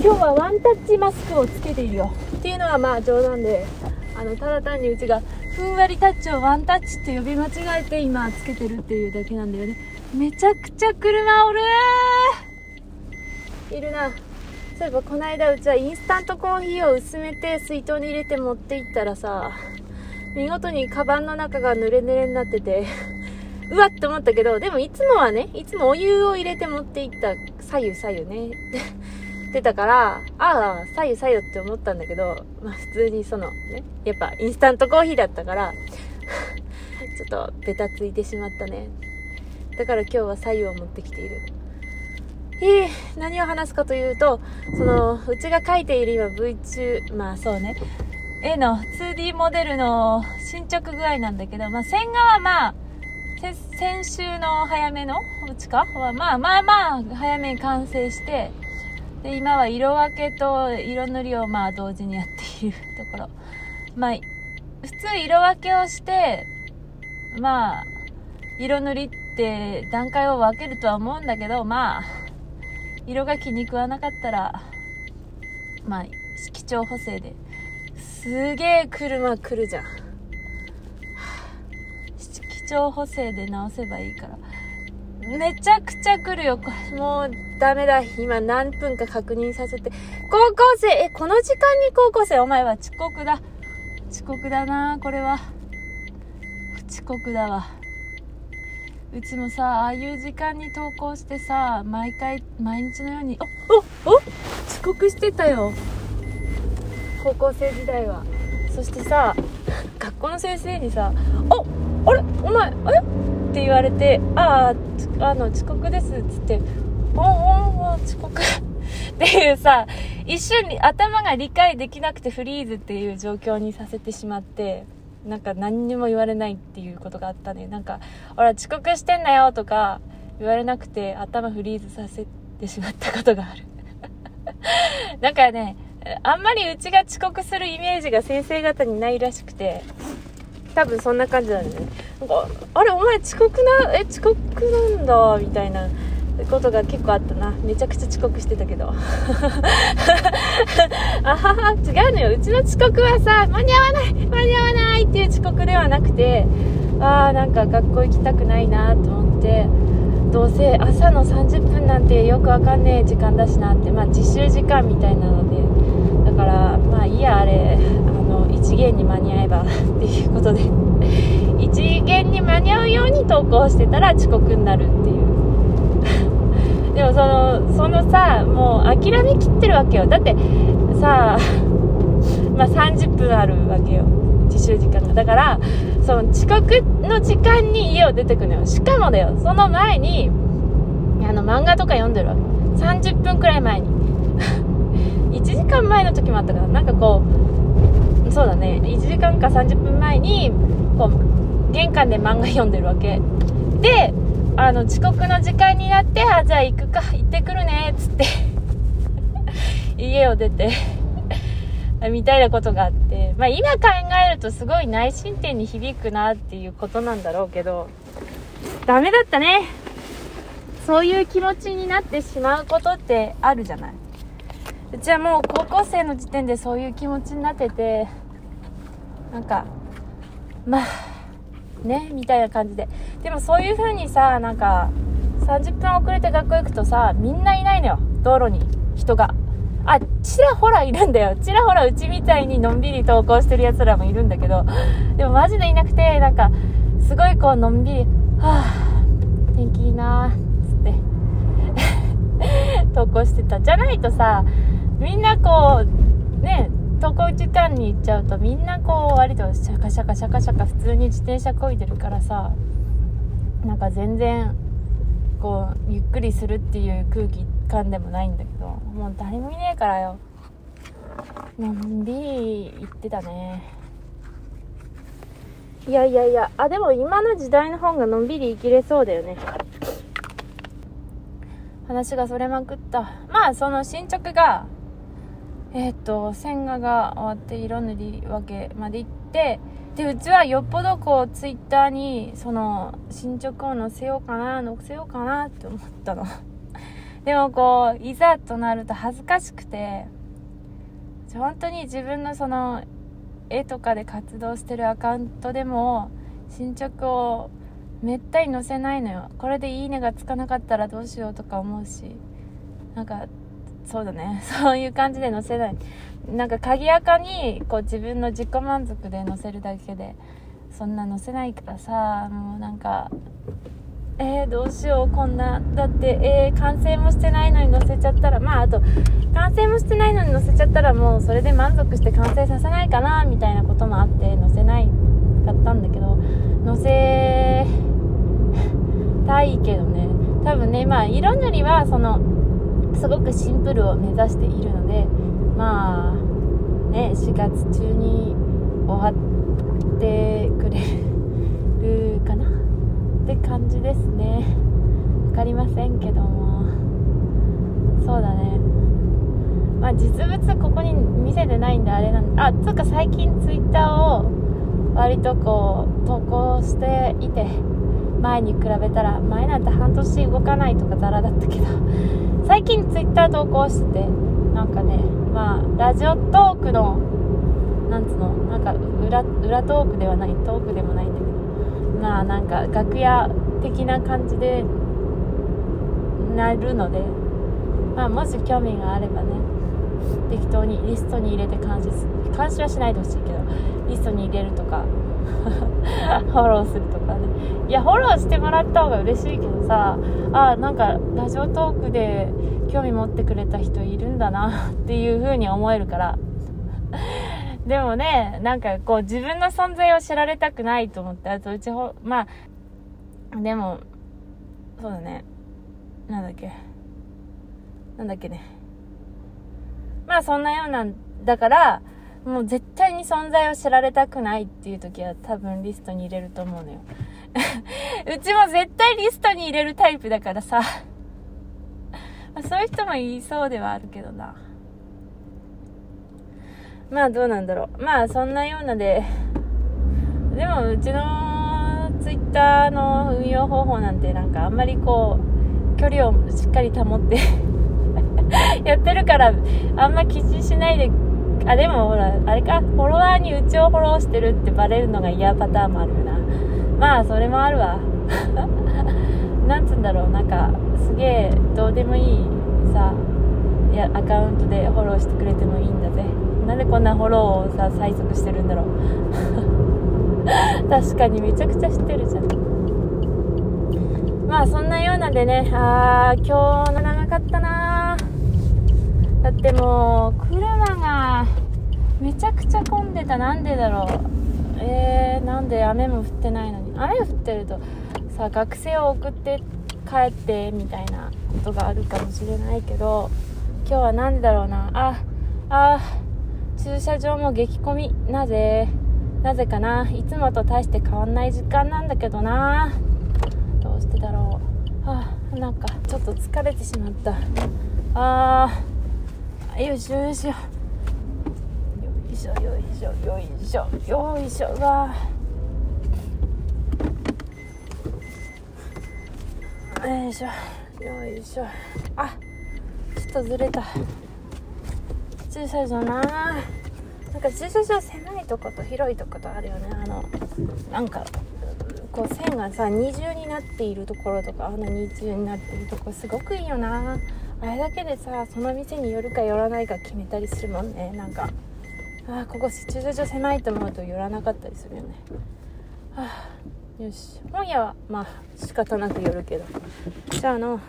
今日はワンタッチマスクをつけているよ。っていうのはまあ冗談で。あのただ単にうちがふんわりタッチをワンタッチって呼び間違えて今つけてるっていうだけなんだよね。めちゃくちゃ車おるいるな。そういえばこの間うちはインスタントコーヒーを薄めて水筒に入れて持っていったらさ見事にカバンの中が濡れ濡れになってて うわっと思ったけどでもいつもはねいつもお湯を入れて持っていった。左右左右ね。ってたからああ左右左右って思ったんだけどまあ普通にそのねやっぱインスタントコーヒーだったから ちょっとベタついてしまったね。だから今日は左右を持ってきている。えー、何を話すかというと、その、うちが書いている今 V 中、まあそうね、絵の 2D モデルの進捗具合なんだけど、まあ線画はまあ、先週の早めのうちかはまあまあまあ早めに完成して、で、今は色分けと色塗りをまあ同時にやっているところ。まあ、普通色分けをして、まあ、色塗りって段階を分けるとは思うんだけど、まあ、色が気に食わなかったらまあ基調補正で。すげえ車来るじゃん。基調補正で直せばいいから。めちゃくちゃ来るよ。もうダメだ。今何分か確認させて。高校生えこの時間に高校生？お前は遅刻だ。遅刻だなこれは。遅刻だわ。うちもさああいう時間に投稿してさ毎回毎日のようにおおお遅刻してたよ。高校生時代は。そしてさ学校の先生にさ「おあれ？お前えって言われて「あああの遅刻です」っつって「おおお遅刻」っていうさ一瞬に頭が理解できなくてフリーズっていう状況にさせてしまってなんか何にも言われないっていうことがあったね。なんか「ほら遅刻してんだよ」とか言われなくて頭フリーズさせてしまったことがある。なんかねあんまりうちが遅刻するイメージが先生方にないらしくて多分そんな感じだね。なんかあれお前遅刻なえ遅刻なんだみたいなことが結構あったな。めちゃくちゃ遅刻してたけど。あはは違うのよ。うちの遅刻はさ間に合わない間に合わないっていう遅刻ではなくてああなんか学校行きたくないなと思ってどうせ朝の30分なんてよくわかんねえ時間だしなってまあ実習時間みたいなので。だからまあいいやあれ。あの一元に間に合えばっていうことで一元に間に合うように投稿してたら遅刻になるっていう。でもそのそのさもう諦めきってるわけよ。だってさまあ30分あるわけよ。自習時間が。だからその遅刻の時間に家を出てくのよ。しかもだよその前にあの漫画とか読んでるわけ。30分くらい前に。1時間前の時もあったからなんかこうそうだね。1時間か30分前にこう玄関で漫画読んでるわけ。であの、遅刻の時間になって、あ、じゃあ行くか、行ってくるねっ、つって 家を出て みたいなことがあって、まあ今考えるとすごい内申点に響くなっていうことなんだろうけど、ダメだったね。そういう気持ちになってしまうことってあるじゃない。うちはもう高校生の時点でそういう気持ちになってて、なんか、まあ、ねみたいな感じで。でもそういう風にさなんか30分遅れて学校行くとさみんないないのよ。道路に。人が。あちらほらいるんだよ。ちらほらうちみたいにのんびり投稿してるやつらもいるんだけど。でもマジでいなくてなんかすごいこうのんびりはあ天気いいなーつって。投稿してた。じゃないとさみんなこうね登校時間に行っちゃうとみんなこう割とシャカシャカシャカシャカ普通に自転車こいでるからさなんか全然こうゆっくりするっていう空気感でもないんだけどもう誰もいねえからよ。のんびり行ってたね。いやいやいやあでも今の時代の方がのんびり生きれそうだよね。話がそれまくった。まあその進捗がえっ、と線画が終わって色塗り分けまで行ってでうちはよっぽどこうツイッターにその進捗を載せようかな載せようかなって思ったの。でもこういざとなると恥ずかしくて本当に自分のその絵とかで活動してるアカウントでも進捗をめったに載せないのよ。これで「いいね」がつかなかったらどうしようとか思うしなんかそうだね。そういう感じで載せない。なんか鍵垢にこう自分の自己満足で載せるだけでそんな載せないからさもうなんかえー、どうしようこんなだってえー、完成もしてないのに載せちゃったらまああと完成もしてないのに載せちゃったらもうそれで満足して完成させないかなみたいなこともあって載せないかったんだけど載せ たいけどね。多分ねまあ色塗りはそのすごくシンプルを目指しているのでまあね4月中に終わってくれるかな？って感じですね。分かりませんけども。そうだね。まあ実物ここに見せてないんであれなんであつうか最近 twitter を割とこう投稿していて前に比べたら前なんて半年動かないとかザラだったけど。最近 twitter 投稿しててなんかねまあラジオトークのなんつうのなんか裏裏トークではないトークでもないんだけどまあなんか楽屋的な感じでなるのでまあもし興味があればね適当にリストに入れて監視監視はしないでほしいけどリストに入れるとか フォローするとかね。いやフォローしてもらった方が嬉しいけどさあなんかラジオトークで興味持ってくれた人いるんだな っていう風に思えるから。でもねなんかこう自分の存在を知られたくないと思ってあとうちほまあでもそうだね。なんだっけ。なんだっけね。まあそんなようなんだからもう絶対に存在を知られたくないっていう時は多分リストに入れると思うのよ。うちも絶対リストに入れるタイプだからさ。まそういう人もいそうではあるけどな。まあどうなんだろう。まあそんなようなで。でもうちのツイッターの運用方法なんてなんかあんまりこう距離をしっかり保って やってるからあんま気にしないであでもほらあれかフォロワーにうちをフォローしてるってバレるのが嫌パターンもあるよな。まあそれもあるわ。なんつうんだろうなんかすげえどうでもいいさいやアカウントでフォローしてくれてもいいんだぜ。なんでこんなフォローをさ催促してるんだろう。確かにめちゃくちゃ知ってるじゃん。まあそんなようなでね。あー今日の長かったなだってもう車がめちゃくちゃ混んでた。なんでだろう。えー、なんで雨も降ってないのに。雨降ってるとさ学生を送って帰ってみたいなことがあるかもしれないけど今日は何でだろうな。ああ駐車場も激混み。なぜ？なぜかな。いつもと大して変わんない時間なんだけどな。どうしてだろう。あなんかちょっと疲れてしまった。あー。よいしょよいしょ。よいしょよいしょよいしょ。よいしょが。よいしょ。よいしょ。あちょっとずれた。駐車場な。なんか駐車場狭いとこと広いとことあるよね。あのなんかこう線がさ二重になっているところとかあの二重になっているところすごくいいよな。あれだけでさその店に寄るか寄らないか決めたりするもんね。なんかあここ駐車場狭いと思うと寄らなかったりするよね。はあよし。今夜はまあ仕方なく寄るけど。じゃああの